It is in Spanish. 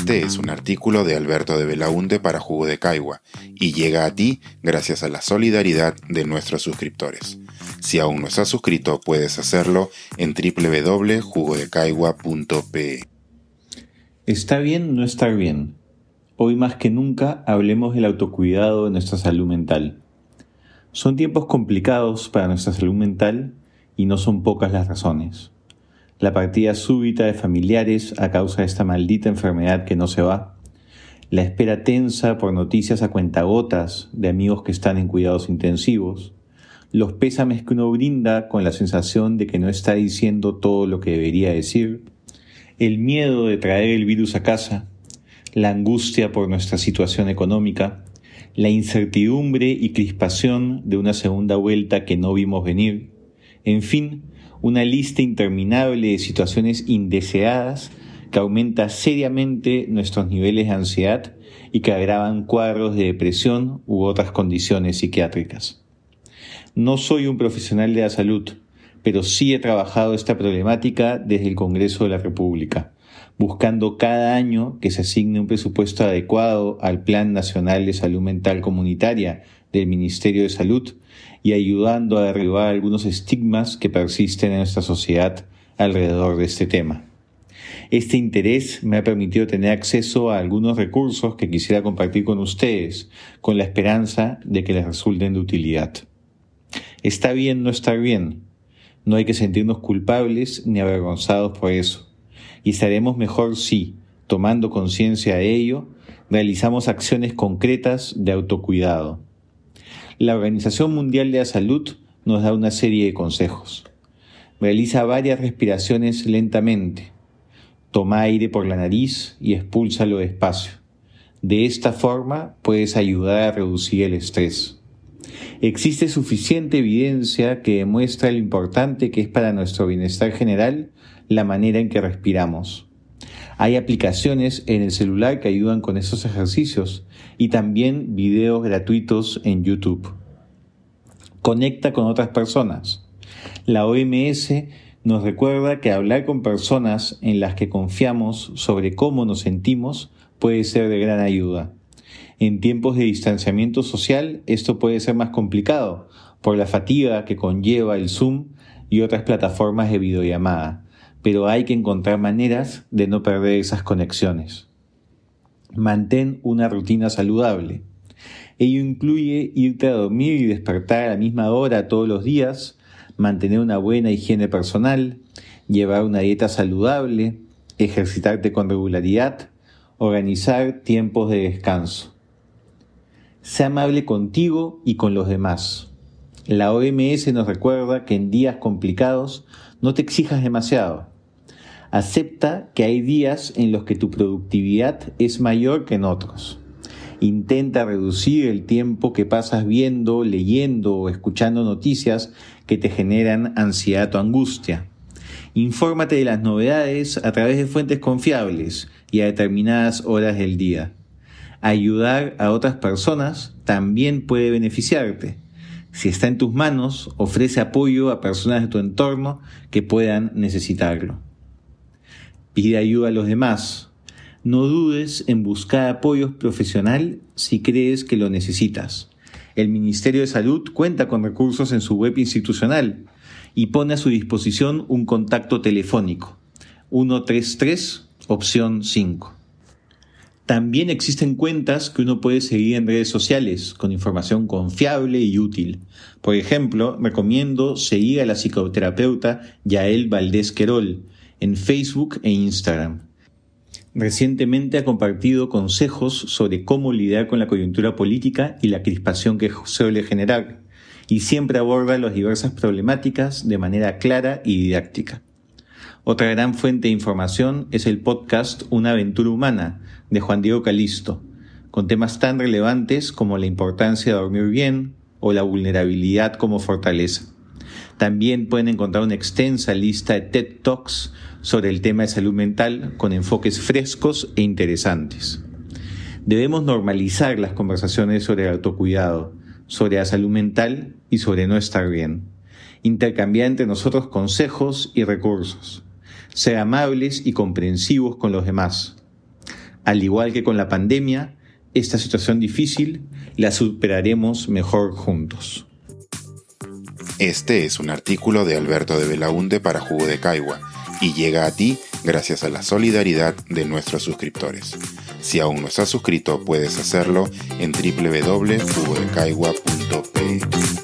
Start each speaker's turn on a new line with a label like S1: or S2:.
S1: Este es un artículo de Alberto de Belaunte para Jugo de Caigua y llega a ti gracias a la solidaridad de nuestros suscriptores. Si aún no estás suscrito, puedes hacerlo en www.jugodecaigua.pe.
S2: Está bien no estar bien. Hoy más que nunca hablemos del autocuidado de nuestra salud mental. Son tiempos complicados para nuestra salud mental y no son pocas las razones la partida súbita de familiares a causa de esta maldita enfermedad que no se va, la espera tensa por noticias a cuentagotas de amigos que están en cuidados intensivos, los pésames que uno brinda con la sensación de que no está diciendo todo lo que debería decir, el miedo de traer el virus a casa, la angustia por nuestra situación económica, la incertidumbre y crispación de una segunda vuelta que no vimos venir, en fin, una lista interminable de situaciones indeseadas que aumenta seriamente nuestros niveles de ansiedad y que agravan cuadros de depresión u otras condiciones psiquiátricas. No soy un profesional de la salud, pero sí he trabajado esta problemática desde el Congreso de la República, buscando cada año que se asigne un presupuesto adecuado al Plan Nacional de Salud Mental Comunitaria del Ministerio de Salud y ayudando a derribar algunos estigmas que persisten en nuestra sociedad alrededor de este tema. Este interés me ha permitido tener acceso a algunos recursos que quisiera compartir con ustedes, con la esperanza de que les resulten de utilidad. Está bien no estar bien. No hay que sentirnos culpables ni avergonzados por eso. Y estaremos mejor si, tomando conciencia de ello, realizamos acciones concretas de autocuidado la Organización Mundial de la Salud nos da una serie de consejos. Realiza varias respiraciones lentamente. Toma aire por la nariz y expúlsalo despacio. De esta forma puedes ayudar a reducir el estrés. Existe suficiente evidencia que demuestra lo importante que es para nuestro bienestar general la manera en que respiramos. Hay aplicaciones en el celular que ayudan con esos ejercicios y también videos gratuitos en YouTube. Conecta con otras personas. La OMS nos recuerda que hablar con personas en las que confiamos sobre cómo nos sentimos puede ser de gran ayuda. En tiempos de distanciamiento social esto puede ser más complicado por la fatiga que conlleva el Zoom y otras plataformas de videollamada pero hay que encontrar maneras de no perder esas conexiones. Mantén una rutina saludable. Ello incluye irte a dormir y despertar a la misma hora todos los días, mantener una buena higiene personal, llevar una dieta saludable, ejercitarte con regularidad, organizar tiempos de descanso. Sé amable contigo y con los demás. La OMS nos recuerda que en días complicados no te exijas demasiado. Acepta que hay días en los que tu productividad es mayor que en otros. Intenta reducir el tiempo que pasas viendo, leyendo o escuchando noticias que te generan ansiedad o angustia. Infórmate de las novedades a través de fuentes confiables y a determinadas horas del día. Ayudar a otras personas también puede beneficiarte. Si está en tus manos, ofrece apoyo a personas de tu entorno que puedan necesitarlo. Pide ayuda a los demás. No dudes en buscar apoyo profesional si crees que lo necesitas. El Ministerio de Salud cuenta con recursos en su web institucional y pone a su disposición un contacto telefónico 133 opción 5. También existen cuentas que uno puede seguir en redes sociales con información confiable y útil. Por ejemplo, recomiendo seguir a la psicoterapeuta Yael Valdés Querol, en Facebook e Instagram. Recientemente ha compartido consejos sobre cómo lidiar con la coyuntura política y la crispación que suele generar, y siempre aborda las diversas problemáticas de manera clara y didáctica. Otra gran fuente de información es el podcast Una aventura humana de Juan Diego Calisto, con temas tan relevantes como la importancia de dormir bien o la vulnerabilidad como fortaleza. También pueden encontrar una extensa lista de TED Talks sobre el tema de salud mental con enfoques frescos e interesantes. Debemos normalizar las conversaciones sobre el autocuidado, sobre la salud mental y sobre no estar bien. Intercambiar entre nosotros consejos y recursos. Ser amables y comprensivos con los demás. Al igual que con la pandemia, esta situación difícil la superaremos mejor juntos.
S1: Este es un artículo de Alberto de Belaunde para Jugo de Caigua y llega a ti gracias a la solidaridad de nuestros suscriptores. Si aún no estás suscrito, puedes hacerlo en www.jugodecaigua.pe.